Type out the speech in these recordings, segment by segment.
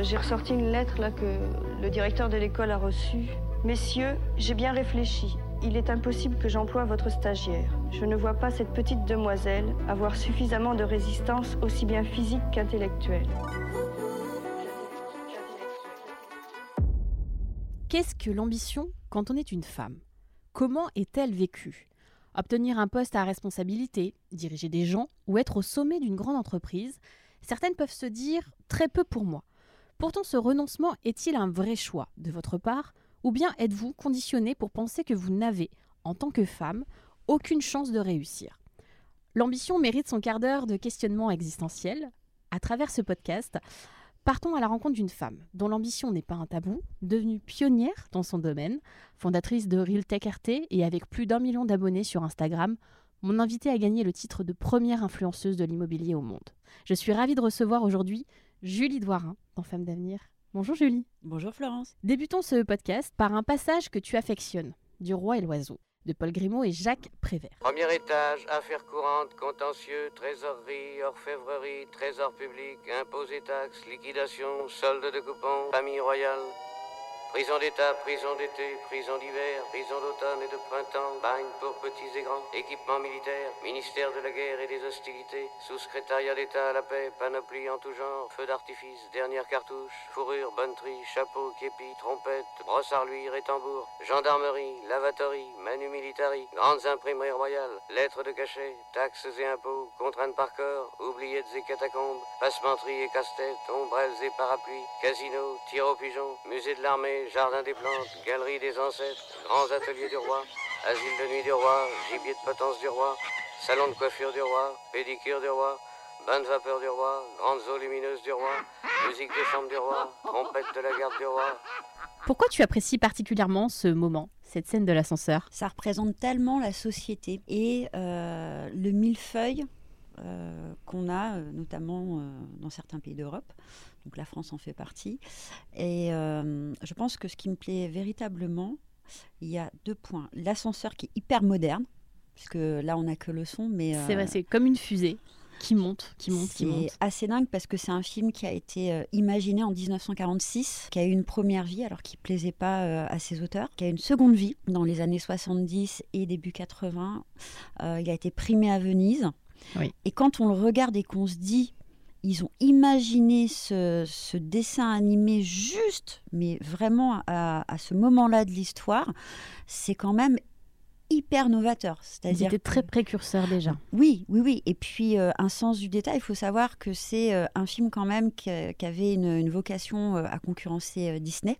J'ai ressorti une lettre là que le directeur de l'école a reçue. Messieurs, j'ai bien réfléchi. Il est impossible que j'emploie votre stagiaire. Je ne vois pas cette petite demoiselle avoir suffisamment de résistance aussi bien physique qu'intellectuelle. Qu'est-ce que l'ambition quand on est une femme? Comment est-elle vécue? Obtenir un poste à responsabilité, diriger des gens ou être au sommet d'une grande entreprise, certaines peuvent se dire très peu pour moi. Pourtant, ce renoncement est-il un vrai choix de votre part ou bien êtes-vous conditionné pour penser que vous n'avez, en tant que femme, aucune chance de réussir? L'ambition mérite son quart d'heure de questionnement existentiel. À travers ce podcast, partons à la rencontre d'une femme dont l'ambition n'est pas un tabou, devenue pionnière dans son domaine, fondatrice de Real Tech RT et avec plus d'un million d'abonnés sur Instagram, mon invitée a gagné le titre de première influenceuse de l'immobilier au monde. Je suis ravie de recevoir aujourd'hui Julie Doirin dans Femmes d'avenir. Bonjour Julie. Bonjour Florence. Débutons ce podcast par un passage que tu affectionnes, du roi et l'oiseau, de Paul Grimaud et Jacques Prévert. Premier étage, affaires courantes, contentieux, trésorerie, orfèvrerie, trésor public, impôts et taxes, liquidation, solde de coupons, famille royale. Prison d'État, prison d'été, prison d'hiver, prison d'automne et de printemps, bagne pour petits et grands, équipement militaire, ministère de la guerre et des hostilités, sous-secrétariat d'État à la paix, panoplie en tout genre, feu d'artifice, dernière cartouche, fourrure, bonneterie, chapeau, képi, trompette, brosse à reluire et tambour, gendarmerie, lavatorie, manu militari, grandes imprimeries royales, lettres de cachet, taxes et impôts, contraintes par corps, oubliettes et catacombes, passementerie et casse-tête, ombrelles et parapluies, casino, tir au pigeon, musée de l'armée, jardin des plantes, galerie des ancêtres, grands ateliers du roi, asile de nuit du roi, gibier de potence du roi, salon de coiffure du roi, pédicure du roi, bain de vapeur du roi, grandes eaux lumineuses du roi, musique de chambre du roi, trompette de la garde du roi. Pourquoi tu apprécies particulièrement ce moment, cette scène de l'ascenseur? Ça représente tellement la société et euh, le millefeuille euh, qu'on a, euh, notamment euh, dans certains pays d'Europe. Donc la France en fait partie. Et je pense que ce qui me plaît véritablement, il y a deux points. L'ascenseur qui est hyper moderne, puisque là on n'a que le son, mais... C'est vrai, c'est comme une fusée qui monte, qui monte, qui monte. C'est assez dingue parce que c'est un film qui a été euh, imaginé en 1946, qui a eu une première vie alors qu'il plaisait pas euh, à ses auteurs, qui a eu une seconde vie dans les années 70 et début 80. Euh, il a été primé à Venise. Oui. Et quand on le regarde et qu'on se dit, ils ont imaginé ce, ce dessin animé juste, mais vraiment à, à ce moment-là de l'histoire, c'est quand même hyper novateur. C'est-à-dire étaient très précurseurs déjà. oui, oui, oui. Et puis, euh, un sens du détail, il faut savoir que c'est euh, un film quand même qui, avait une, une vocation euh, à concurrencer Disney,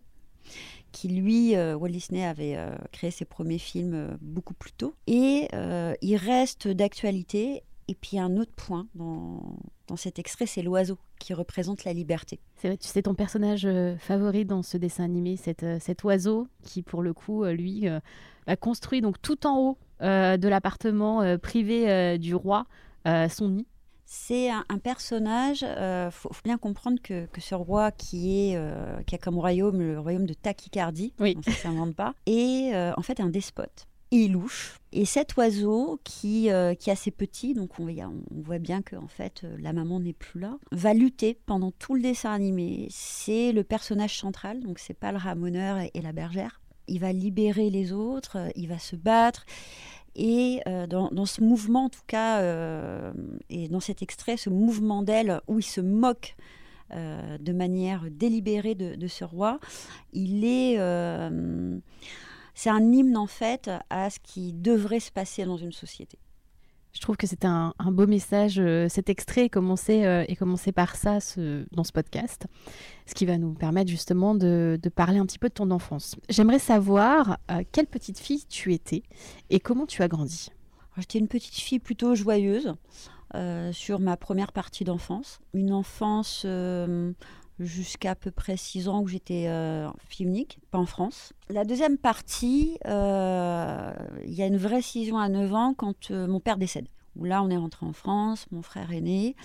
qui lui, euh, Walt Disney avait euh, créé ses premiers films euh, beaucoup plus tôt. Et il reste d'actualité. Et puis, un autre point dans, dans cet extrait, c'est l'oiseau qui représente la liberté. C'est vrai, tu sais ton personnage euh, favori dans ce dessin animé, cet, euh, cet oiseau qui, pour le coup, euh, lui, a construit donc tout en haut de l'appartement privé du roi son nid. C'est un, personnage, il faut, bien comprendre que, ce roi qui, est, qui a comme royaume le royaume de Tachycardie, oui. ça ne s'invente pas, est en fait un despote il louche. Et cet oiseau, qui, euh, qui est assez petit, donc on, voit bien que en fait, euh, la maman n'est plus là, va lutter pendant tout le dessin animé. C'est le personnage central, donc c'est pas le ramoneur et, la bergère. Il va libérer les autres, euh, il va se battre. Et dans, ce mouvement, en tout cas, et dans cet extrait, ce mouvement d'aile où il se moque de manière délibérée de, ce roi, il est c'est un hymne en fait à ce qui devrait se passer dans une société. Je trouve que c'est un, beau message. Euh, cet extrait est commencé, euh, commencé par ça dans ce podcast, ce qui va nous permettre justement de, parler un petit peu de ton enfance. J'aimerais savoir euh, quelle petite fille tu étais et comment tu as grandi? J'étais une petite fille plutôt joyeuse sur ma première partie d'enfance. Une enfance jusqu'à peu près 6 ans où j'étais euh, fille unique, pas en France. La deuxième partie, euh, il y a une vraie scission à 9 ans quand euh, mon père décède. Où là, on est rentré en France, mon frère est né.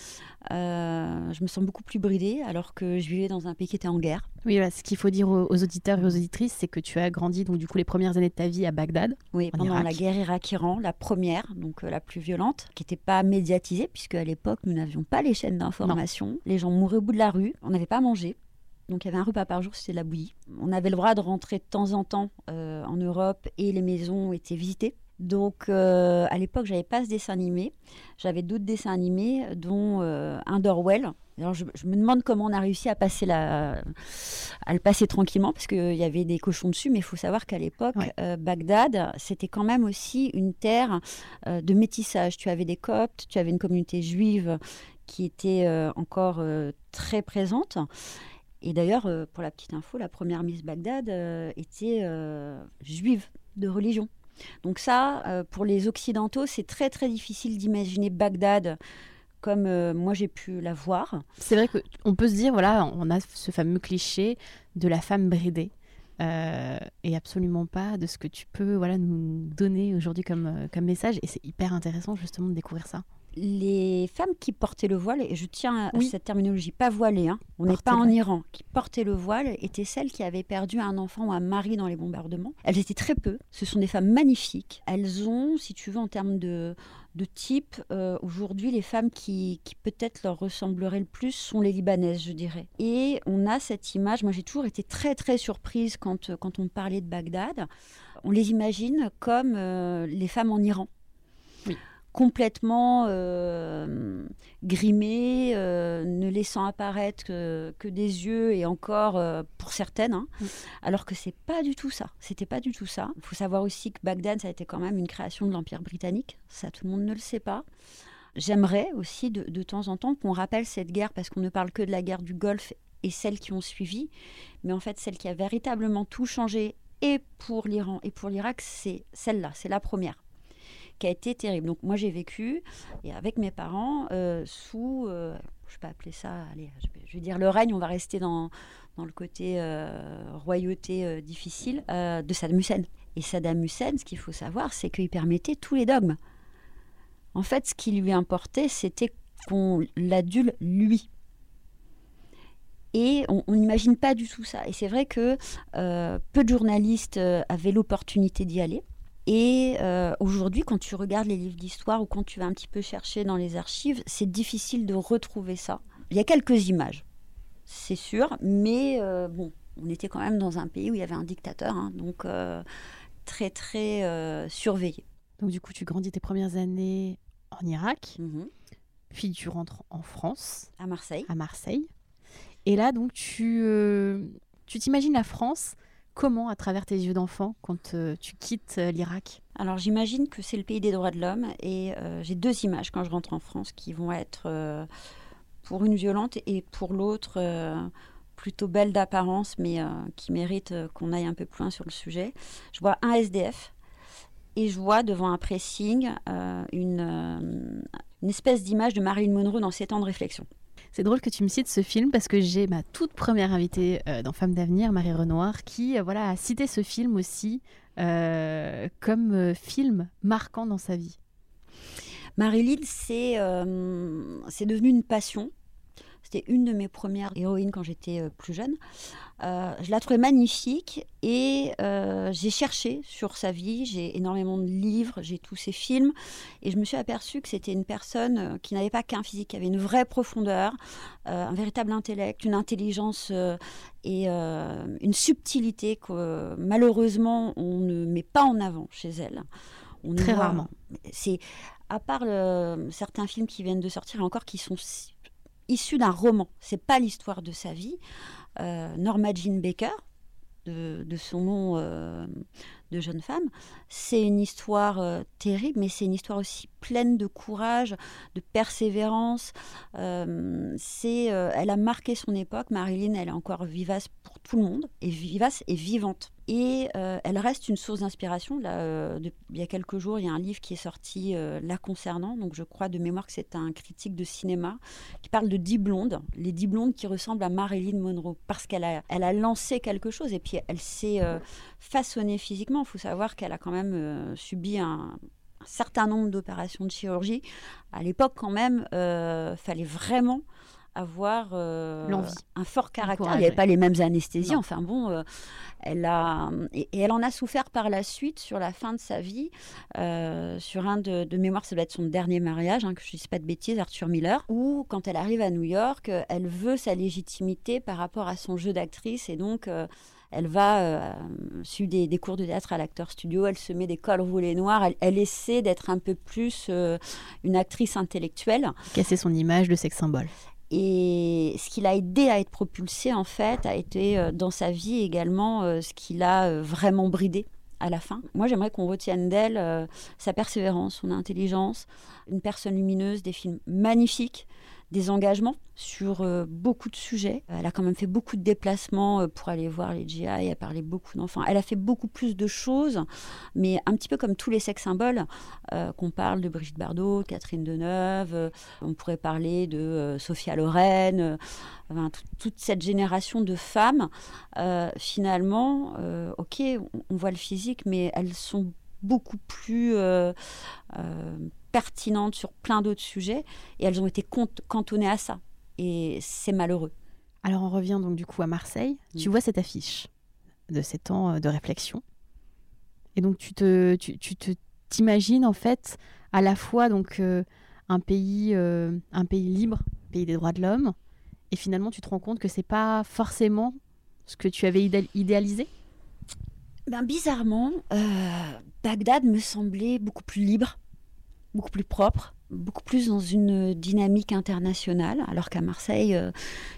je me sens beaucoup plus bridée alors que je vivais dans un pays qui était en guerre. Oui, ce qu'il faut dire aux, auditeurs et aux auditrices, c'est que tu as grandi donc du coup les premières années de ta vie à Bagdad. Oui, pendant la guerre Irak-Iran, la première, donc la plus violente, qui n'était pas médiatisée puisque à l'époque nous n'avions pas les chaînes d'information. Les gens mouraient au bout de la rue, on n'avait pas mangé. Donc il y avait un repas par jour, c'était de la bouillie. On avait le droit de rentrer de temps en temps en Europe et les maisons étaient visitées. Donc euh, à l'époque, j'avais pas ce dessin animé. J'avais d'autres dessins animés, dont euh, un d'Orwell. Alors je, me demande comment on a réussi à passer la, à le passer tranquillement parce qu'il y avait des cochons dessus, mais il faut savoir qu'à l'époque, euh, Bagdad, c'était quand même aussi une terre de métissage. Tu avais des Coptes, tu avais une communauté juive qui était encore très présente. Et d'ailleurs, pour la petite info, la première Miss Bagdad était juive de religion. Donc ça, euh, pour les Occidentaux, c'est très très difficile d'imaginer Bagdad comme euh, moi j'ai pu la voir. C'est vrai qu'on peut se dire, voilà, on a ce fameux cliché de la femme bridée. Euh, et absolument pas de ce que tu peux voilà, nous donner aujourd'hui comme, comme message. Et c'est hyper intéressant justement de découvrir ça les femmes qui portaient le voile, et je tiens à cette terminologie, pas voilée, hein, on n'est pas en Iran, qui portaient le voile, étaient celles qui avaient perdu un enfant ou un mari dans les bombardements. Elles étaient très peu, ce sont des femmes magnifiques. Elles ont, si tu veux, en termes de, de type, euh, aujourd'hui, les femmes qui, qui peut-être leur ressembleraient le plus sont les Libanaises, je dirais. Et on a cette image, moi j'ai toujours été très très surprise quand, quand on parlait de Bagdad. On les imagine comme euh, les femmes en Iran complètement euh, grimée, euh, ne laissant apparaître que, des yeux et encore euh, pour certaines, hein. mm. alors que c'est pas du tout ça. C'était pas du tout ça. Il faut savoir aussi que Bagdad, ça a été quand même une création de l'Empire britannique. Ça, tout le monde ne le sait pas. J'aimerais aussi de, de, temps en temps qu'on rappelle cette guerre parce qu'on ne parle que de la guerre du Golfe et celles qui ont suivi, mais en fait celle qui a véritablement tout changé et pour l'Iran et pour l'Irak, c'est celle-là, c'est la première qui a été terrible. Donc moi j'ai vécu et avec mes parents euh, sous, euh, je peux appeler ça, allez, je vais, dire le règne, on va rester dans, dans le côté euh, royauté difficile de Saddam Hussein. Et Saddam Hussein, ce qu'il faut savoir, c'est qu'il permettait tous les dogmes. En fait, ce qui lui importait, c'était qu'on l'adule lui. Et on n'imagine pas du tout ça. Et c'est vrai que peu de journalistes avaient l'opportunité d'y aller. Et euh, aujourd'hui, quand tu regardes les livres d'histoire ou quand tu vas un petit peu chercher dans les archives, c'est difficile de retrouver ça. Il y a quelques images, c'est sûr, mais euh, bon, on était quand même dans un pays où il y avait un dictateur, hein, donc euh, très très surveillé. Donc du coup, tu grandis tes premières années en Irak, mhm. puis tu rentres en France, à Marseille. À Marseille. Et là, donc tu tu t'imagines la France comment à travers tes yeux d'enfant quand euh, tu quittes euh, l'Irak? Alors j'imagine que c'est le pays des droits de l'homme et euh, j'ai deux images quand je rentre en France qui vont être pour une violente et pour l'autre plutôt belle d'apparence mais qui mérite qu'on aille un peu plus loin sur le sujet. Je vois un SDF et je vois devant un pressing une, une espèce d'image de Marilyn Monroe dans ses temps de réflexion. C'est drôle que tu me cites ce film parce que j'ai ma toute première invitée euh, dans Femmes d'avenir, Marie Renoir, qui euh, voilà, a cité ce film aussi euh, comme film marquant dans sa vie. Marilyn, c'est c'est devenu une passion. C'était une de mes premières héroïnes quand j'étais euh, plus jeune. Euh, je la trouvais magnifique et euh, j'ai cherché sur sa vie. J'ai énormément de livres, j'ai tous ses films et je me suis aperçue que c'était une personne qui n'avait pas qu'un physique, qui avait une vraie profondeur, euh, un véritable intellect, une intelligence et une subtilité que malheureusement on ne met pas en avant chez elle. On Très voit- rarement. C'est à part le- certains films qui viennent de sortir encore qui sont si- issus d'un roman. C'est pas l'histoire de sa vie. Euh, Norma Jean Baker, de, son nom euh, de jeune femme, c'est une histoire euh, terrible, mais c'est une histoire aussi pleine de courage, de persévérance. C'est, elle a marqué son époque. Marilyn, elle est encore vivace pour tout le monde, et vivace et vivante. Et euh, elle reste une source d'inspiration. Euh, il y a quelques jours, il y a un livre qui est sorti euh, la concernant. Donc, je crois de mémoire que c'est un critique de cinéma qui parle de dix blondes, les dix blondes qui ressemblent à Marilyn Monroe, parce qu'elle a, elle a lancé quelque chose et puis elle s'est euh, façonnée physiquement. Il faut savoir qu'elle a quand même subi un, un certain nombre d'opérations de chirurgie. À l'époque, quand même, fallait vraiment avoir euh, L'envie. un fort caractère. courage, Il n'y avait ouais. pas les mêmes anesthésies. Non. Enfin bon, euh, elle a et, et elle en a souffert par la suite sur la fin de sa vie, euh, sur un de, de mémoire, ça doit être son dernier mariage, hein, que je ne dis pas de bêtises, Arthur Miller, où quand elle arrive à New York, euh, elle veut sa légitimité par rapport à son jeu d'actrice et donc. euh, elle va euh, suivre des, des cours de théâtre à l'acteur studio, elle se met des cols roulés noirs, elle, elle essaie d'être un peu plus euh, une actrice intellectuelle. Casser son image de sex symbole. Et ce qui l'a aidé à être propulsée, en fait, a été euh, dans sa vie également euh, ce qui l'a euh, vraiment bridée à la fin. Moi, j'aimerais qu'on retienne d'elle sa persévérance, son intelligence, une personne lumineuse, des films magnifiques, des engagements sur euh, beaucoup de sujets. Elle a quand même fait beaucoup de déplacements euh, pour aller voir les GI, elle a parlé beaucoup d'enfants. Elle a fait beaucoup plus de choses, mais un petit peu comme tous les sex symboles, euh, qu'on parle de Brigitte Bardot, Catherine Deneuve, on pourrait parler de Sophia Loren, toute cette génération de femmes, finalement, ok, on, voit le physique, mais elles sont beaucoup plus pertinentes sur plein d'autres sujets, et elles ont été cantonnées à ça. Et c'est malheureux. Alors on revient donc du coup à Marseille. Tu vois cette affiche de ces temps euh, de réflexion. Et donc tu te, tu, tu te t'imagines en fait à la fois donc euh, un pays, euh, un pays libre, pays des droits de l'homme, et finalement tu te rends compte que c'est pas forcément ce que tu avais idéal- idéalisé? Ben, bizarrement, euh, Bagdad me semblait beaucoup plus libre, beaucoup plus propre, beaucoup plus dans une dynamique internationale, alors qu'à Marseille, euh,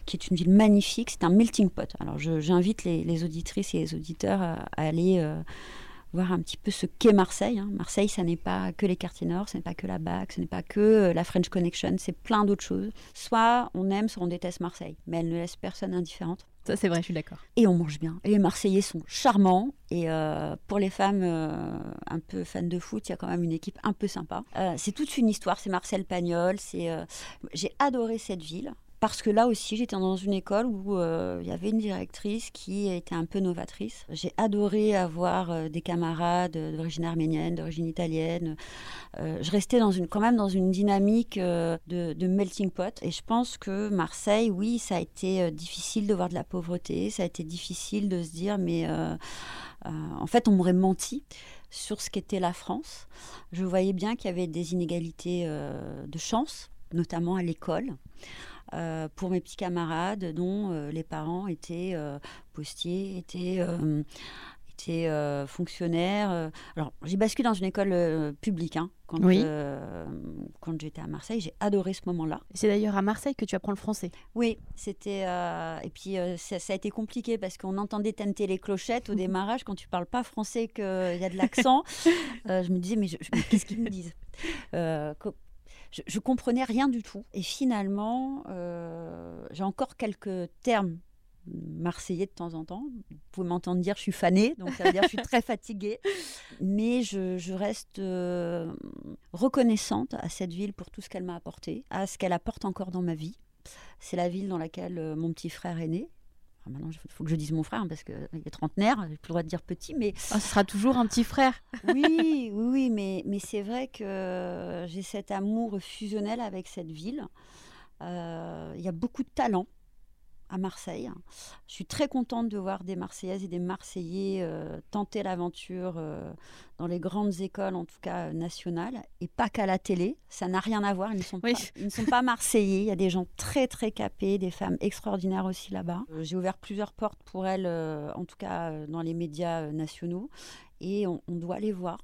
qui est une ville magnifique, c'est un melting pot. Alors j'invite les, auditrices et les auditeurs à, à aller euh, voir un petit peu ce qu'est Marseille. hein. Marseille, ça n'est pas que les quartiers nord, ce n'est pas que la BAC, ce n'est pas que euh, la French Connection, c'est plein d'autres choses. Soit on aime, soit on déteste Marseille, mais elle ne laisse personne indifférente. Ça c'est vrai, je suis d'accord. Et on mange bien. Et les Marseillais sont charmants. Et euh, pour les femmes euh, un peu fans de foot, il y a quand même une équipe un peu sympa. Euh, c'est toute une histoire. C'est Marcel Pagnol. C'est, J'ai adoré cette ville. Parce que là aussi, j'étais dans une école où euh, il y avait une directrice qui était un peu novatrice. J'ai adoré avoir euh, des camarades d'origine arménienne, d'origine italienne. Euh, je restais quand même dans une dynamique euh, de, melting pot. Et je pense que Marseille, oui, ça a été euh, difficile de voir de la pauvreté. Ça a été difficile de se dire, mais euh, euh, en fait, on m'aurait menti sur ce qu'était la France. Je voyais bien qu'il y avait des inégalités euh, de chance, notamment à l'école. Euh, pour mes petits camarades dont euh, les parents étaient euh, postiers, étaient, étaient fonctionnaires. Alors, j'ai basculé dans une école publique hein, quand, Oui. quand j'étais à Marseille. J'ai adoré ce moment-là. C'est d'ailleurs à Marseille que tu apprends le français. Oui, c'était. et puis, ça, ça a été compliqué parce qu'on entendait tenter les clochettes au démarrage quand tu parles pas français, qu'il y a de l'accent. Je me disais, mais, qu'est-ce qu'ils me disent? Euh, je, je comprenais rien du tout. Et finalement, euh, j'ai encore quelques termes marseillais de temps en temps. Vous pouvez m'entendre dire je suis fanée, donc ça veut dire je suis très fatiguée. Mais je, je reste euh, reconnaissante à cette ville pour tout ce qu'elle m'a apporté, à ce qu'elle apporte encore dans ma vie. C'est la ville dans laquelle euh, mon petit frère est né. Maintenant, il faut que je dise mon frère parce qu'il est trentenaire, j'ai plus le droit de dire petit, mais. Ah, ce sera toujours un petit frère. oui, oui, oui, mais, mais c'est vrai que j'ai cet amour fusionnel avec cette ville. Euh, il y a beaucoup de talent à Marseille. Je suis très contente de voir des Marseillaises et des Marseillais euh, tenter l'aventure euh, dans les grandes écoles, en tout cas nationales, et pas qu'à la télé. Ça n'a rien à voir. Ils ne, sont pas, ils ne sont pas Marseillais. Il y a des gens très très capés, des femmes extraordinaires aussi là-bas. J'ai ouvert plusieurs portes pour elles, en tout cas dans les médias nationaux, et on, on doit les voir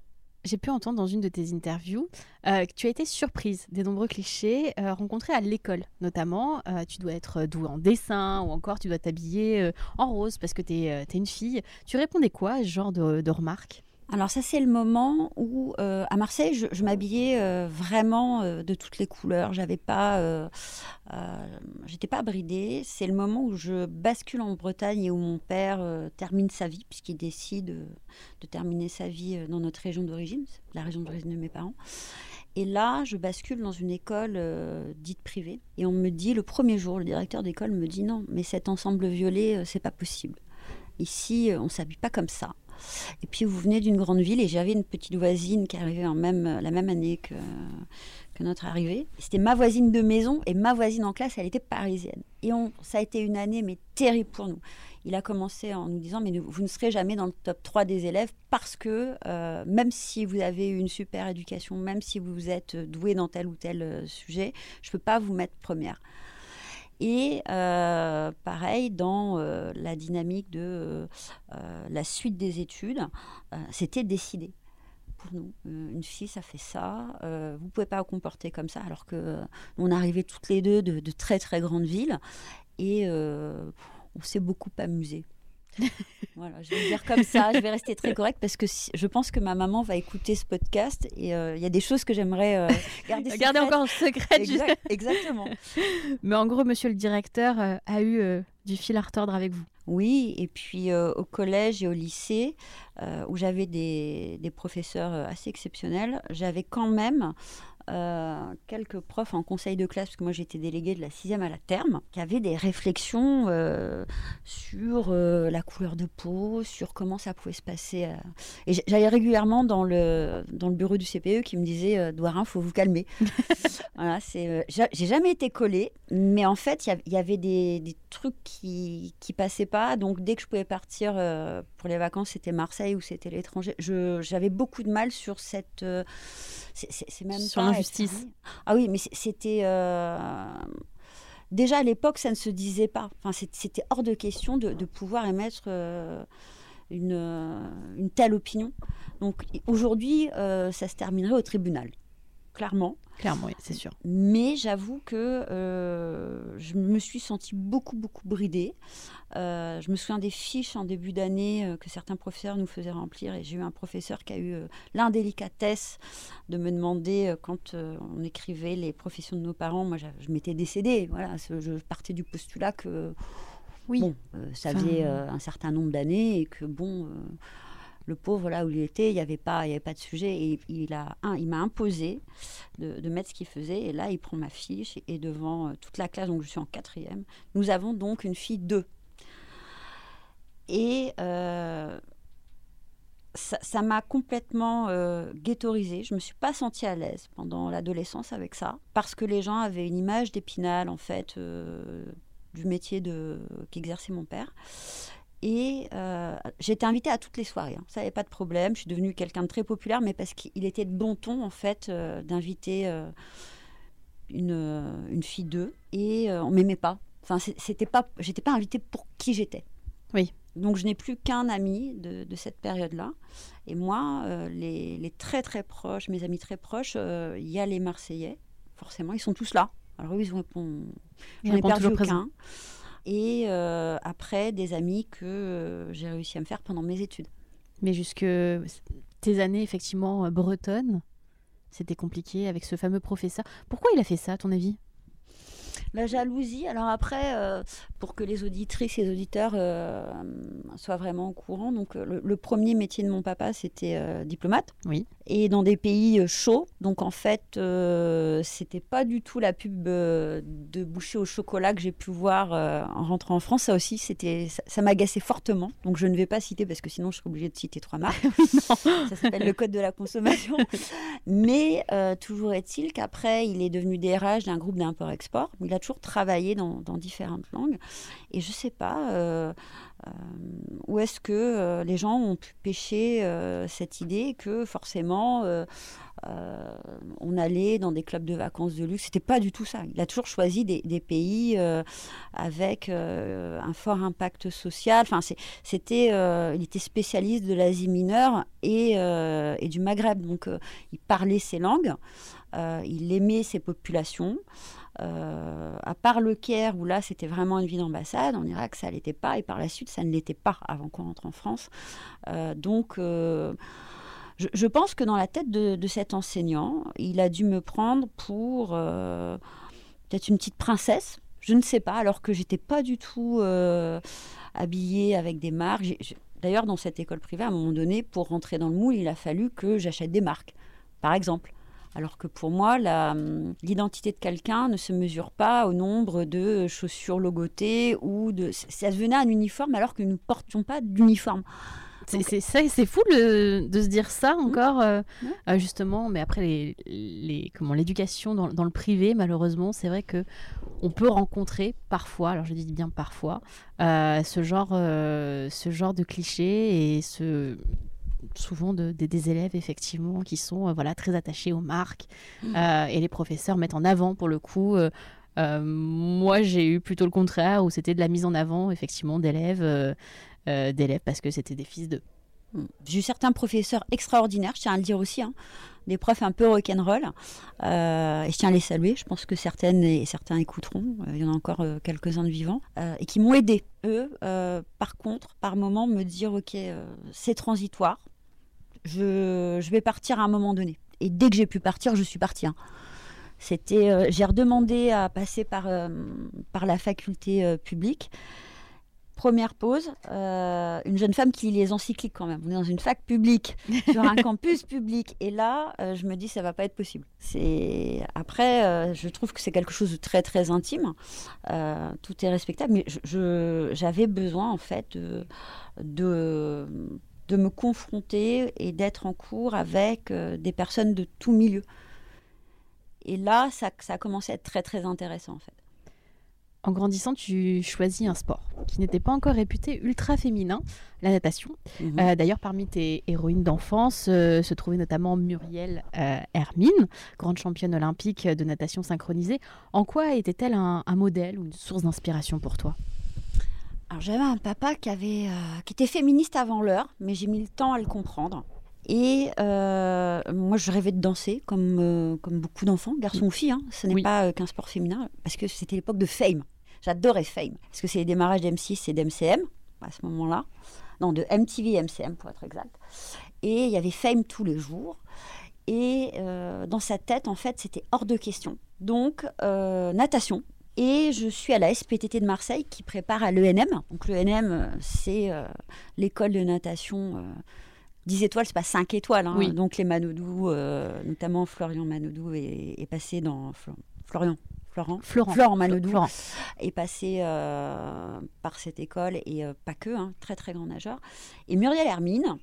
j'ai pu entendre dans une de tes interviews euh, que tu as été surprise des nombreux clichés euh, rencontrés à l'école, notamment euh, tu dois être douée en dessin ou encore tu dois t'habiller en rose parce que tu es, une fille. Tu répondais quoi à ce genre de remarques? Alors ça c'est le moment où euh, à Marseille je, m'habillais euh, vraiment euh, de toutes les couleurs. J'avais pas, j'étais pas bridée. C'est le moment où je bascule en Bretagne et où mon père termine sa vie puisqu'il décide de terminer sa vie dans notre région d'origine, la région d'origine de mes parents. Et là, je bascule dans une école dite privée. Et on me dit, le premier jour, le directeur d'école me dit non, mais cet ensemble violet, c'est pas possible. Ici, on s'habille pas comme ça. Et puis vous venez d'une grande ville et j'avais une petite voisine qui arrivait en même, la même année que, notre arrivée. C'était ma voisine de maison et ma voisine en classe, elle était parisienne. Et ça a été une année mais terrible pour nous. Il a commencé en nous disant mais vous ne serez jamais dans le top 3 des élèves parce que euh, même si vous avez une super éducation, même si vous êtes doué dans tel ou tel euh, sujet, je ne peux pas vous mettre première. Et euh, pareil, dans euh, la dynamique de euh, la suite des études, c'était décidé pour nous. une fille, ça fait ça. vous pouvez pas vous comporter comme ça, alors que on arrivait toutes les deux de, de très très grandes villes et on s'est beaucoup amusé. voilà, je vais le dire comme ça, je vais rester très correcte parce que je pense que ma maman va écouter ce podcast et euh, il y a des choses que j'aimerais euh, garder Garder encore secret. exactement. Mais en gros, monsieur le directeur euh, a eu du fil à retordre avec vous. Oui, et puis au collège et au lycée, où j'avais des, des, professeurs assez exceptionnels, j'avais quand même euh, quelques profs en conseil de classe, parce que moi j'étais déléguée de la sixième à la terme, qui avaient des réflexions euh, sur euh, la couleur de peau, sur comment ça pouvait se passer. Et j'allais régulièrement dans le, dans le bureau du CPE qui me disait Douarin, faut vous calmer. voilà, c'est, j'ai jamais été collée, mais en fait il y, avait des, des, trucs qui, qui passaient pas. Donc dès que je pouvais partir pour les vacances, c'était Marseille ou c'était l'étranger. j'avais beaucoup de mal sur cette c'est même sur l'injustice. Ah oui, mais c'était euh, déjà à l'époque, ça ne se disait pas. Enfin, c'était hors de question de, pouvoir émettre euh, une, une, telle opinion. Donc aujourd'hui, euh, ça se terminerait au tribunal, clairement. Clairement, oui, c'est sûr. Mais j'avoue que euh, je me suis sentie beaucoup, beaucoup bridée. Euh, je me souviens des fiches en début d'année euh, que certains professeurs nous faisaient remplir. Et j'ai eu un professeur qui a eu l'indélicatesse de me demander, quand on écrivait les professions de nos parents, moi je, m'étais décédée. Voilà, je partais du postulat que oui. bon, ça faisait un certain nombre d'années et que bon le pauvre là où il était, il n'y avait pas, il avait pas de sujet et il a, il m'a imposé de, mettre ce qu'il faisait et là il prend ma fiche et, devant euh, toute la classe, donc je suis en quatrième, nous avons donc une fille 2 et euh, ça m'a complètement euh, ghettorisée. Je me suis pas sentie à l'aise pendant l'adolescence avec ça, parce que les gens avaient une image d'épinal en fait du métier qu'exerçait mon père. Et euh, été invitée à toutes les soirées. Hein. Ça n'avait pas de problème. Je suis devenue quelqu'un de très populaire, mais parce qu'il était de bon ton, en fait, euh, d'inviter euh, une, une, fille d'eux. Et on m'aimait pas. Enfin, c'était pas, j'étais pas invitée pour qui j'étais. Oui. Donc, je n'ai plus qu'un ami de, de cette période-là. Et moi, les, les, très, très proches, mes amis très proches, il y a les Marseillais. Forcément, ils sont tous là. Alors, eux, ils ont, j'en ai perdu aucun et euh, après des amis que euh, j'ai réussi à me faire pendant mes études. Mais jusque tes années effectivement euh, bretonnes, c'était compliqué avec ce fameux professeur. Pourquoi il a fait ça, à ton avis? La jalousie. Alors après, pour que les auditrices et les auditeurs euh, soient vraiment au courant. Donc, le, le premier métier de mon papa, c'était euh, diplomate. Oui. Et dans des pays euh, chauds. Donc, en fait, euh, c'était pas du tout la pub euh, de boucher au chocolat que j'ai pu voir euh, en rentrant en France. Ça aussi, c'était, ça, ça m'agaçait fortement. Donc, je ne vais pas citer parce que sinon, je serais obligée de citer trois marques. ça s'appelle le code de la consommation. Mais euh, toujours est-il qu'après, il est devenu DRH d'un groupe d'import-export. Il a toujours travaillé dans, dans différentes langues. Et je ne sais pas euh, où est-ce que euh, les gens ont pu pêcher euh, cette idée que forcément euh, on allait dans des clubs de vacances de luxe. C'était pas du tout ça. Il a toujours choisi des, pays euh, avec euh, un fort impact social. Enfin, c'était, il était spécialiste de l'Asie mineure et, du Maghreb. Donc, il parlait ces langues. il aimait ses populations. À part le Caire, où là c'était vraiment une vie d'ambassade, en Irak ça l'était pas, et par la suite ça ne l'était pas avant qu'on rentre en France. Donc je, pense que dans la tête de, cet enseignant, il a dû me prendre pour euh, peut-être une petite princesse, je ne sais pas, alors que j'étais pas du tout euh, habillée avec des marques. D'ailleurs, dans cette école privée, à un moment donné, pour rentrer dans le moule, il a fallu que j'achète des marques, par exemple. Alors que pour moi, hum, l'identité de quelqu'un ne se mesure pas au nombre de chaussures logotées ou de. Ça devenait un uniforme alors que nous ne portions pas d'uniforme. C'est- C'est fou le- de se dire ça encore, euh, euh, justement. Mais après, les, les- comment l'éducation dans, dans le privé, malheureusement, c'est vrai que on peut rencontrer parfois, alors je dis bien parfois, euh, ce genre, euh, ce genre de clichés et ce souvent de- des- des élèves effectivement qui sont voilà très attachés aux marques euh, et les professeurs mettent en avant pour le coup. euh, moi, j'ai eu plutôt le contraire où c'était de la mise en avant effectivement d'élèves. euh, euh, d'élèves parce que c'était des fils de. J'ai eu certains professeurs extraordinaires, je tiens à le dire aussi, hein, des profs un peu rock'n'roll, euh, et je tiens à les saluer, je pense que certaines et certains écouteront, euh, il y en a encore quelques-uns de vivants, et qui m'ont aidé. Eux, par contre, par moment, me dire, ok, c'est transitoire, je, je vais partir à un moment donné. Et dès que j'ai pu partir, je suis partie. hein. C'était, j'ai redemandé à passer par, par la faculté publique. Première pause, euh, une jeune femme qui lit les encycliques quand même. On est dans une fac publique, sur un campus public. Et là, euh, je me dis, ça va pas être possible. C'est Après, euh, je trouve que c'est quelque chose de très, très intime. Tout est respectable. Mais je- je- j'avais besoin, en fait, de, de, de me confronter et d'être en cours avec des personnes de tout milieu. Et là, ça, ça a commencé à être très, très intéressant, en fait. En grandissant, tu choisis un sport qui n'était pas encore réputé ultra féminin, la natation. Mhm. Euh, D'ailleurs, parmi tes héroïnes d'enfance euh, se trouvait notamment Muriel euh, Hermine, grande championne olympique de natation synchronisée. En quoi était-elle un, un modèle ou une source d'inspiration pour toi? Alors j'avais un papa qui, avait, qui était féministe avant l'heure, mais j'ai mis le temps à le comprendre. Et euh, moi, je rêvais de danser, comme, euh, comme beaucoup d'enfants, garçons ou filles. hein. Ce n'est pas euh, qu'un sport féminin, parce que c'était l'époque de Fame. J'adorais Fame, parce que c'est les démarrages d'M6 et d'MCM, à ce moment-là. Non, de MTV et MCM, pour être exact. Et il y avait Fame tous les jours. Et dans sa tête, en fait, c'était hors de question. Donc, natation. Et je suis à la SPTT de Marseille qui prépare à l'ENM. Donc l'ENM, c'est euh, l'école de natation. euh, 10 étoiles, c'est pas 5 étoiles. hein. Oui. Donc les Manodou, euh, notamment Florian Manodou, est, est passé dans. Flo- Florian. Florent, Florent. Manodou Florent. est passé euh, par cette école et euh, pas que, hein, très très grand nageur. Et Muriel Hermine,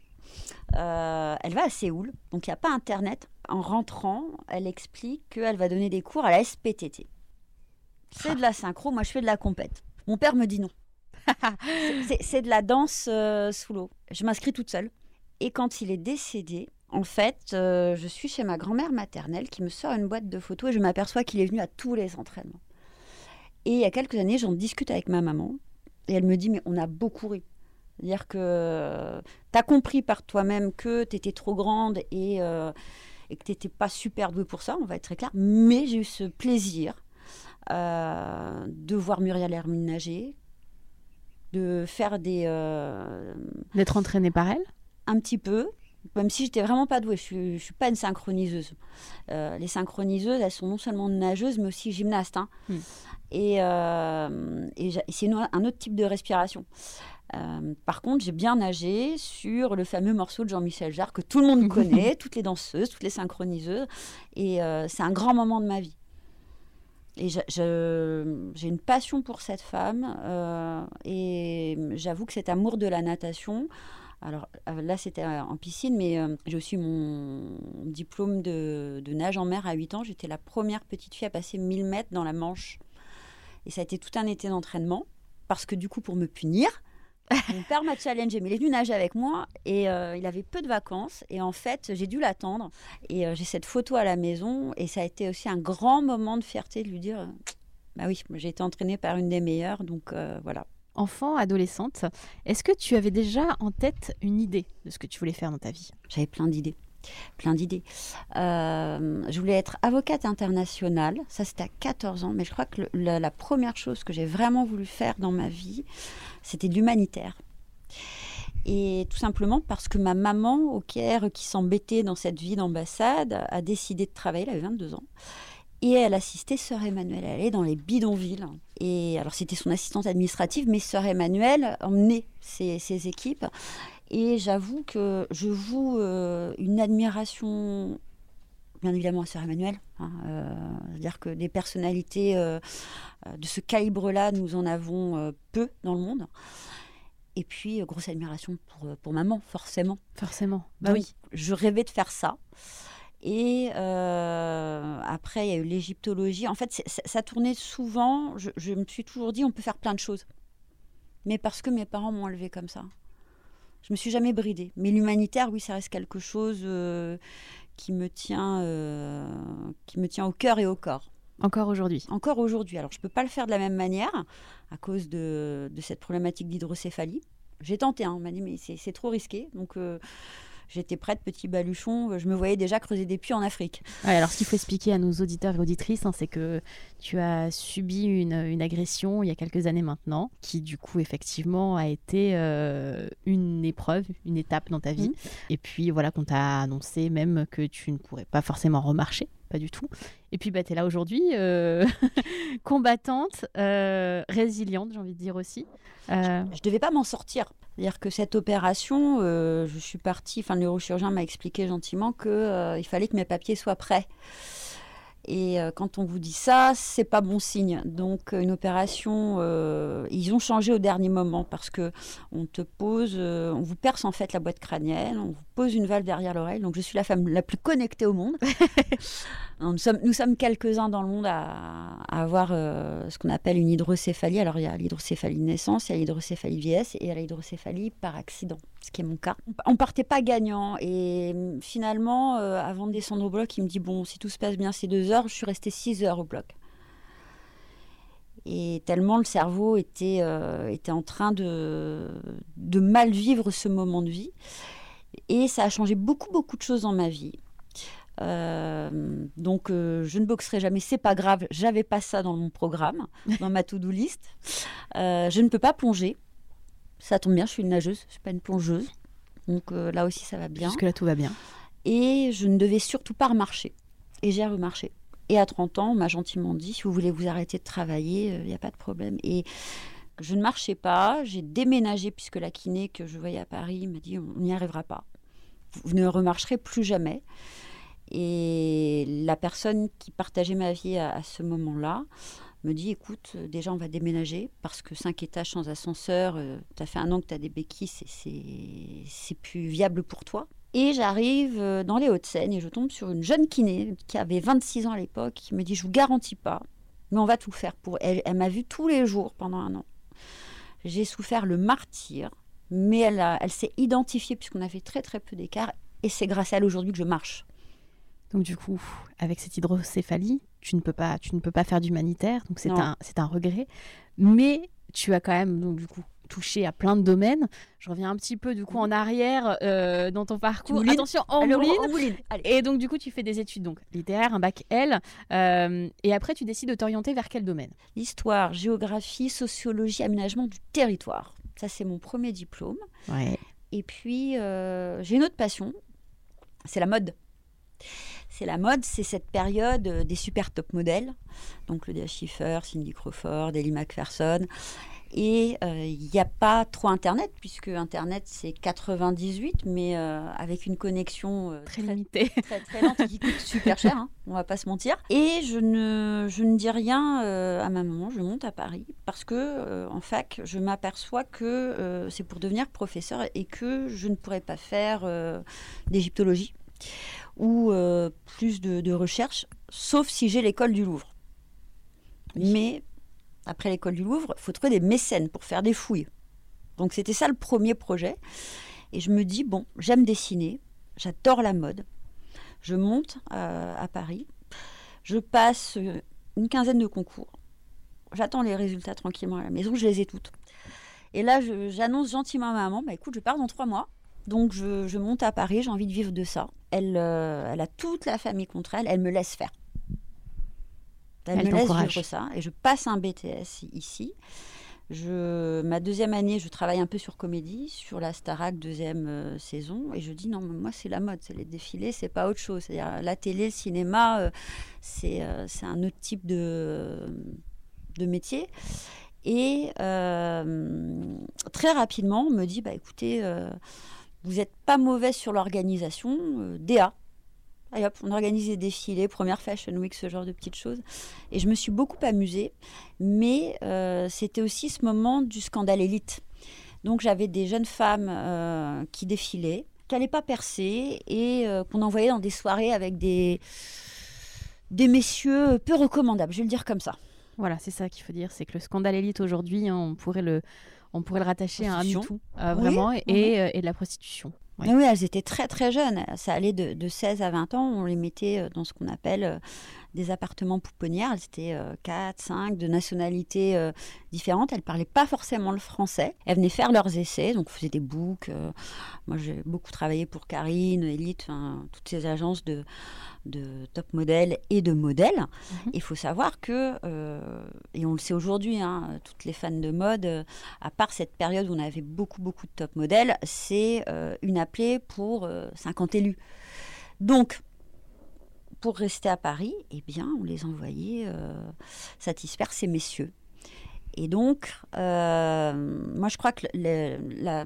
euh, elle va à Séoul, donc il n'y a pas Internet. En rentrant, elle explique qu'elle va donner des cours à la SPTT. C'est de la synchro, moi je fais de la compète. Mon père me dit non. C'est- de la danse sous l'eau. Je m'inscris toute seule. Et quand il est décédé, en fait, euh, je suis chez ma grand-mère maternelle qui me sort une boîte de photos et je m'aperçois qu'il est venu à tous les entraînements. Et il y a quelques années, j'en discute avec ma maman et elle me dit Mais on a beaucoup ri. C'est-à-dire que tu as compris par toi-même que tu étais trop grande et, euh, que tu n'étais pas super douée pour ça, on va être très clair. Mais j'ai eu ce plaisir euh, de voir Muriel Hermine nager, de faire des. euh, D'être entraînée par elle? Un petit peu, même si j'étais vraiment pas douée. Je suis, pas une synchroniseuse. Euh, les synchroniseuses, elles sont non seulement nageuses, mais aussi gymnastes. hein. Mm. Et, et c'est un autre type de respiration. Euh, par contre, j'ai bien nagé sur le fameux morceau de Jean-Michel Jarre que tout le monde connaît, toutes les danseuses, toutes les synchroniseuses. Et euh, c'est un grand moment de ma vie. Et j'ai une passion pour cette femme. Euh, et j'avoue que cet amour de la natation, alors là c'était en piscine, mais j'ai aussi mon diplôme de, de, nage en mer à 8 ans. J'étais la première petite fille à passer 1000 mètres dans la Manche. Et ça a été tout un été d'entraînement. Parce que du coup, pour me punir, mon père m'a challengé, mais il est venu nager avec moi et euh, il avait peu de vacances. Et en fait, j'ai dû l'attendre. Et euh, j'ai cette photo à la maison. Et ça a été aussi un grand moment de fierté de lui dire Bah oui, j'ai été entraînée par une des meilleures. Donc euh, voilà. Enfant, adolescente, est-ce que tu avais déjà en tête une idée de ce que tu voulais faire dans ta vie? J'avais plein d'idées plein d'idées. je voulais être avocate internationale, ça c'était à 14 ans, mais je crois que la, première chose que j'ai vraiment voulu faire dans ma vie, c'était l'humanitaire. Et tout simplement parce que ma maman au Caire, qui s'embêtait dans cette vie d'ambassade, a décidé de travailler, elle avait 22 ans. Et elle assistait Sœur Emmanuel. Elle allait dans les bidonvilles. Et alors, c'était son assistante administrative, mais Sœur Emmanuel emmenait ses, ses équipes. Et j'avoue que je voue euh, une admiration, bien évidemment, à Sœur Emmanuel. Hein, euh, c'est-à-dire que des personnalités euh, de ce calibre-là, nous en avons peu dans le monde. Et puis, grosse admiration pour, pour maman, forcément. Forcément. Bah oui. Je rêvais de faire ça. Et euh, après, il y a eu l'égyptologie. En fait, ça tournait souvent. Je, me suis toujours dit, on peut faire plein de choses. Mais parce que mes parents m'ont élevé comme ça. Je me suis jamais bridée. Mais l'humanitaire, oui, ça reste quelque chose euh, qui me tient, euh, qui me tient au cœur et au corps. Encore aujourd'hui. Encore aujourd'hui. Alors, je ne peux pas le faire de la même manière à cause de, de cette problématique d'hydrocéphalie. J'ai tenté, hein. on m'a dit, mais c'est trop risqué. Donc, j'étais prête, petit baluchon, je me voyais déjà creuser des puits en Afrique. alors, ce qu'il faut expliquer à nos auditeurs et auditrices, hein, c'est que tu as subi une, agression il y a quelques années maintenant, qui du coup, effectivement, a été euh, une épreuve, une étape dans ta vie. Mmh. Et puis, voilà, qu'on t'a annoncé même que tu ne pourrais pas forcément remarcher pas du tout. Et puis, bah, tu es là aujourd'hui, euh, combattante, euh, résiliente, j'ai envie de dire aussi. Je ne devais pas m'en sortir. C'est-à-dire que cette opération, euh, je suis partie, enfin le neurochirurgien m'a expliqué gentiment qu'il euh, fallait que mes papiers soient prêts. Et euh, quand on vous dit ça, c'est pas bon signe. Donc une opération, ils ont changé au dernier moment parce que on te pose, on vous perce en fait la boîte crânienne, on vous pose une valve derrière l'oreille. Donc je suis la femme la plus connectée au monde. Nous sommes, quelques-uns dans le monde à, avoir euh, ce qu'on appelle une hydrocéphalie. Alors, il y a l'hydrocéphalie de naissance, il y a l'hydrocéphalie vieillesse et il y a l'hydrocéphalie par accident, ce qui est mon cas. On partait pas gagnant. Et mm, finalement, euh, avant de descendre au bloc, il me dit Bon, si tout se passe bien ces deux heures, je suis restée six heures au bloc. Et tellement le cerveau était, euh, était en train de, de mal vivre ce moment de vie. Et ça a changé beaucoup, beaucoup de choses dans ma vie. Euh, donc, euh, je ne boxerai jamais, c'est pas grave, j'avais pas ça dans mon programme, dans ma to-do list. Euh, je ne peux pas plonger. Ça tombe bien, je suis une nageuse, je suis pas une plongeuse. Donc là aussi, ça va bien. Jusque là, tout va bien. Et je ne devais surtout pas remarcher. Et j'ai remarché. Et à 30 ans, on m'a gentiment dit si vous voulez vous arrêter de travailler, il n'y a pas de problème. Et je ne marchais pas, j'ai déménagé puisque la kiné que je voyais à Paris m'a dit on n'y arrivera pas. Vous ne remarcherez plus jamais. Et la personne qui partageait ma vie à, ce moment-là me dit écoute, euh, déjà on va déménager parce que cinq étages sans ascenseur, euh, tu as fait un an que tu as des béquilles, c'est plus viable pour toi. Et j'arrive euh, dans les Hauts-de-Seine et je tombe sur une jeune kiné qui avait 26 ans à l'époque qui me dit je vous garantis pas, mais on va tout faire pour elle. Elle m'a vu tous les jours pendant un an. J'ai souffert le martyr, mais elle, elle s'est identifiée puisqu'on avait très très peu d'écart et c'est grâce à elle aujourd'hui que je marche. Donc du coup, avec cette hydrocéphalie, tu ne peux pas, tu ne peux pas faire d'humanitaire, donc c'est un, c'est un regret. Mais tu as quand même, donc du coup, touché à plein de domaines. Je reviens un petit peu du coup en arrière euh, dans ton parcours. Attention, en mouline. Et donc du coup, tu fais des études donc littéraires, un bac L. Euh, et après, tu décides de t'orienter vers quel domaine? Histoire, géographie, sociologie, aménagement du territoire. Ça, c'est mon premier diplôme. Ouais. Et puis, euh, j'ai une autre passion, c'est la mode c'est la mode, c'est cette période euh, des super top modèles, donc Claudia Schiffer, Cindy Crawford, Ellie Macpherson. Et euh, il n'y a pas trop Internet, puisque Internet c'est 98, mais euh, avec une connexion euh, très, limitée, très, très lente qui coûte super cher, hein, on va pas se mentir. Et je ne, je ne dis rien à ma maman, je monte à Paris, parce que en fac, je m'aperçois que c'est pour devenir professeur et que je ne pourrais pas faire d'égyptologie ou plus de, de recherche, sauf si j'ai l'école du Louvre. Mais après l'école du Louvre, il faut trouver des mécènes pour faire des fouilles. Donc c'était ça le premier projet. Et je me dis, bon, j'aime dessiner, j'adore la mode. Je monte euh, à Paris, je passe euh, une quinzaine de concours. J'attends les résultats tranquillement à la maison, je les ai toutes. Et là, j'annonce gentiment à ma maman, bah, écoute, je pars dans trois mois. Donc je, monte à Paris, j'ai envie de vivre de ça. Elle, euh, elle a toute la famille contre elle, elle me laisse faire. Elle, me laisse vivre ça. Et je passe un BTS ici. Je, ma deuxième année, je travaille un peu sur comédie, sur la Starac deuxième euh, saison, et je dis non, moi c'est la mode, c'est les défilés, c'est pas autre chose. C'est-à-dire la télé, le cinéma, euh, euh, c'est un autre type de, de métier. Et très rapidement, on me dit bah écoutez, vous n'êtes pas mauvaise sur l'organisation, DA on organise des défilés, première Fashion Week, ce genre de petites choses. Et je me suis beaucoup amusée. Mais euh, c'était aussi ce moment du scandale élite. Donc j'avais des jeunes femmes euh, qui défilaient, qui n'allaient pas percer et euh, qu'on envoyait dans des soirées avec des, des messieurs peu recommandables, je vais le dire comme ça. Voilà, c'est ça qu'il faut dire. C'est que le scandale élite aujourd'hui, hein, on pourrait le on pourrait le rattacher à un MeToo, vraiment, et, et, de la prostitution. Oui. elles étaient très très jeunes. Ça allait de, 16 à 20 ans. On les mettait euh, dans ce qu'on appelle euh, des appartements pouponnières. Elles étaient 4, euh, 5, de nationalités différentes. Elles ne parlaient pas forcément le français. Elles venaient faire leurs essais, donc on faisait des books. moi, j'ai beaucoup travaillé pour Karine, Elite, toutes ces agences de, de top modèles et de modèles. Il faut savoir que, euh, et on le sait aujourd'hui, hein, toutes les fans de mode, euh, à part cette période où on avait beaucoup, beaucoup de top modèles, c'est euh, une appelée pour 50 élus. Donc, pour rester à Paris, eh bien, on les envoyait satisfaire ces messieurs. Et donc, moi, je crois que la,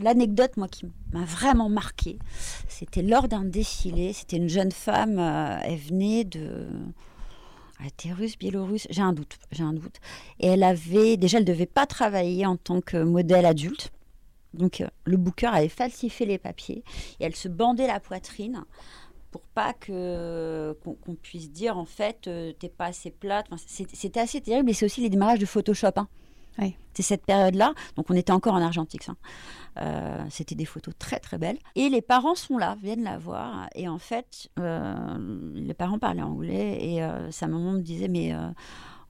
L'anecdote, moi, qui m'a vraiment marqué, c'était lors d'un défilé. C'était une jeune femme, euh, elle venait de. Elle était russe, biélorusse, j'ai un doute, j'ai un doute. Et elle avait. Déjà, elle ne devait pas travailler en tant que modèle adulte. Donc, euh, le booker avait falsifié les papiers et elle se bandait la poitrine pour pas que qu'on puisse dire en fait euh, t'es pas assez plate. c'était assez terrible et c'est aussi les démarrages de Photoshop. Hein. C'est cette période-là. Donc on était encore en argentique. Hein. Euh, c'était des photos très très belles. Et les parents sont là, viennent la voir. Et en fait, euh, les parents parlaient anglais et euh, sa maman me disait mais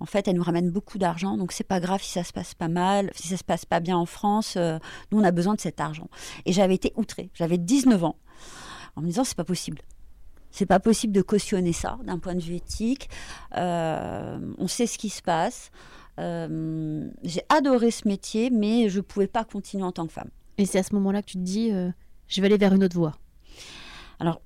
en fait, elle nous ramène beaucoup d'argent, donc c'est pas grave si ça se passe pas mal, si ça se passe pas bien en France. nous, on a besoin de cet argent. Et j'avais été outrée. J'avais 19 ans en me disant c'est pas possible. C'est pas possible de cautionner ça d'un point de vue éthique. on sait ce qui se passe. Euh, j'ai adoré ce métier, mais je ne pouvais pas continuer en tant que femme. Et c'est à ce moment-là que tu te dis, euh, je vais aller vers une autre voie. Alors,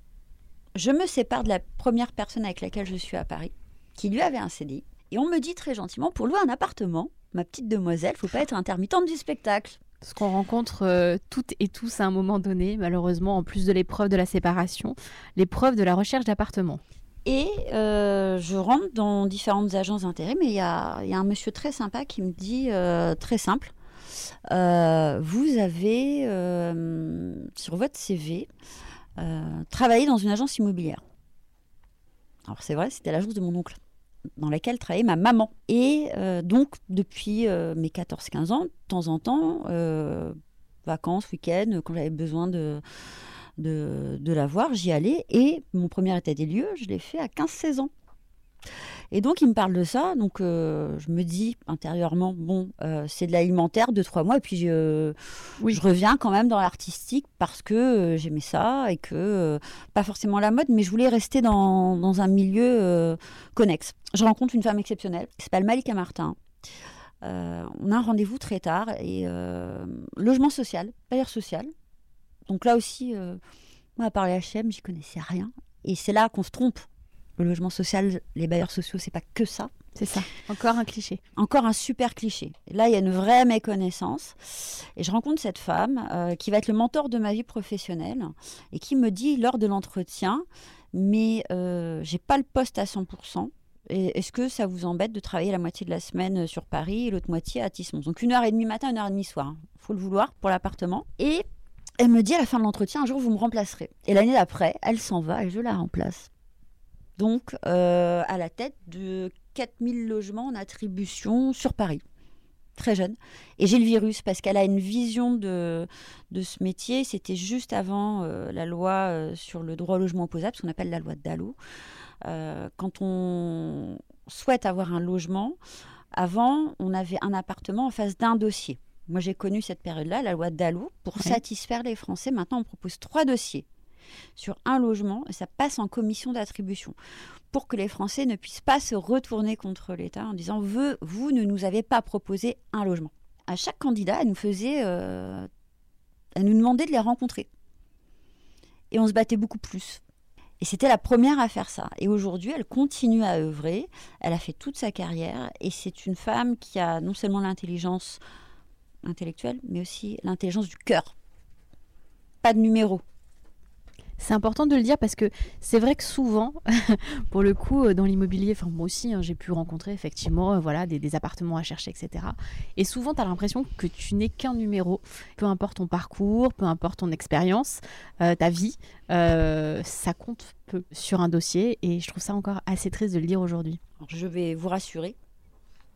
je me sépare de la première personne avec laquelle je suis à Paris, qui lui avait un CDI. Et on me dit très gentiment, pour louer un appartement, ma petite demoiselle, faut pas être intermittente du spectacle. Ce qu'on rencontre euh, toutes et tous à un moment donné, malheureusement, en plus de l'épreuve de la séparation, l'épreuve de la recherche d'appartement. Et euh, je rentre dans différentes agences d'intérim et il y a, un monsieur très sympa qui me dit, euh, très simple, vous avez sur votre CV travaillé dans une agence immobilière. Alors c'est vrai, c'était l'agence de mon oncle dans laquelle travaillait ma maman. Et donc, depuis mes 14-15 ans, de temps en temps, vacances, week-ends, quand j'avais besoin de, de, de la voir, j'y allais et mon premier état des lieux, je l'ai fait à 15-16 ans. Et donc, il me parle de ça. Donc, euh, je me dis intérieurement, bon, euh, c'est de l'alimentaire, deux, trois mois. Et puis, je, oui. je reviens quand même dans l'artistique parce que euh, j'aimais ça et que, pas forcément la mode, mais je voulais rester dans, dans un milieu connexe. Je rencontre une femme exceptionnelle qui s'appelle Malika Martin. on a un rendez-vous très tard et logement social, bailleur social. Donc là aussi, moi, à part les HM, j'y connaissais rien. Et c'est là qu'on se trompe. Le logement social, les bailleurs sociaux, c'est pas que ça. C'est ça. Encore un cliché. Encore un super cliché. Là, il y a une vraie méconnaissance. Et je rencontre cette femme euh, qui va être le mentor de ma vie professionnelle et qui me dit lors de l'entretien, mais euh, j'ai pas le poste à 100%. Est-ce que ça vous embête de travailler la moitié de la semaine sur Paris et l'autre moitié à Tismons Donc une heure et demie matin, une heure et demie soir. Il faut le vouloir pour l'appartement. Et elle me dit à la fin de l'entretien, un jour vous me remplacerez. Et l'année d'après, elle s'en va et je la remplace. Donc euh, à la tête de 4000 logements en attribution sur Paris. Très jeune. Et j'ai le virus parce qu'elle a une vision de, de ce métier. C'était juste avant euh, la loi euh, sur le droit au logement opposable, ce qu'on appelle la loi de Dallot. Euh, quand on souhaite avoir un logement, avant, on avait un appartement en face d'un dossier. Moi, j'ai connu cette période-là, la loi Dallot, pour satisfaire les Français. Maintenant, on propose trois dossiers sur un logement et ça passe en commission d'attribution pour que les Français ne puissent pas se retourner contre l'État en disant vous, vous ne nous avez pas proposé un logement. À chaque candidat, elle nous faisait, euh, elle nous demandait de les rencontrer. Et on se battait beaucoup plus. Et c'était la première à faire ça. Et aujourd'hui, elle continue à œuvrer. Elle a fait toute sa carrière. Et c'est une femme qui a non seulement l'intelligence intellectuelle, mais aussi l'intelligence du cœur. Pas de numéro. C'est important de le dire parce que c'est vrai que souvent, pour le coup, euh, dans l'immobilier, enfin moi aussi, hein, j'ai pu rencontrer effectivement euh, voilà, des, appartements à chercher, etc. Et souvent, tu as l'impression que tu n'es qu'un numéro. Peu importe ton parcours, peu importe ton expérience, euh, ta vie, ça compte peu sur un dossier. Et je trouve ça encore assez triste de le dire aujourd'hui. Je vais vous rassurer,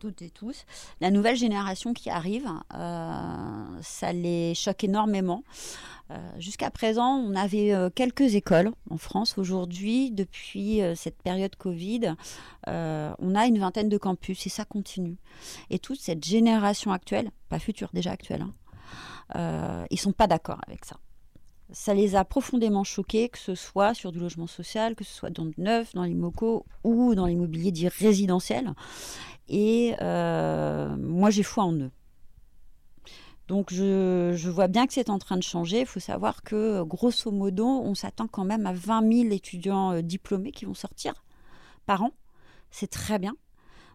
toutes et tous. La nouvelle génération qui arrive, ça les choque énormément. Euh, jusqu'à présent, on avait euh, quelques écoles en France. Aujourd'hui, depuis euh, cette période Covid, on a une vingtaine de campus et ça continue. Et toute cette génération actuelle, pas future, déjà actuelle, hein, ils sont pas d'accord avec ça ça les a profondément choqués, que ce soit sur du logement social, que ce soit dans le neuf, dans l'immoco ou dans l'immobilier dit résidentiel. Et moi, j'ai foi en eux. Donc je, vois bien que c'est en train de changer. Il faut savoir que grosso modo, on s'attend quand même à 20 000 étudiants euh, diplômés qui vont sortir par an. C'est très bien.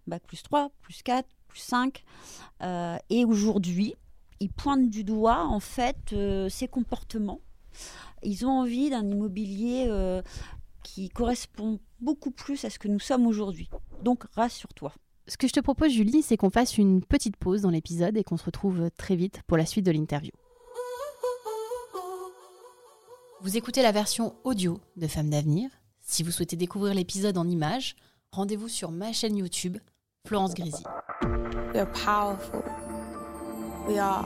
Bac plus 3, plus 4, plus 5. Euh, et aujourd'hui, ils pointent du doigt en fait euh, ces comportements. Ils ont envie d'un immobilier qui correspond beaucoup plus à ce que nous sommes aujourd'hui. Donc rassure-toi. Ce que je te propose, Julie, c'est qu'on fasse une petite pause dans l'épisode et qu'on se retrouve très vite pour la suite de l'interview. Vous écoutez la version audio de Femmes d'avenir. Si vous souhaitez découvrir l'épisode en images, rendez-vous sur ma chaîne YouTube, Florence Grisi. powerful. We are.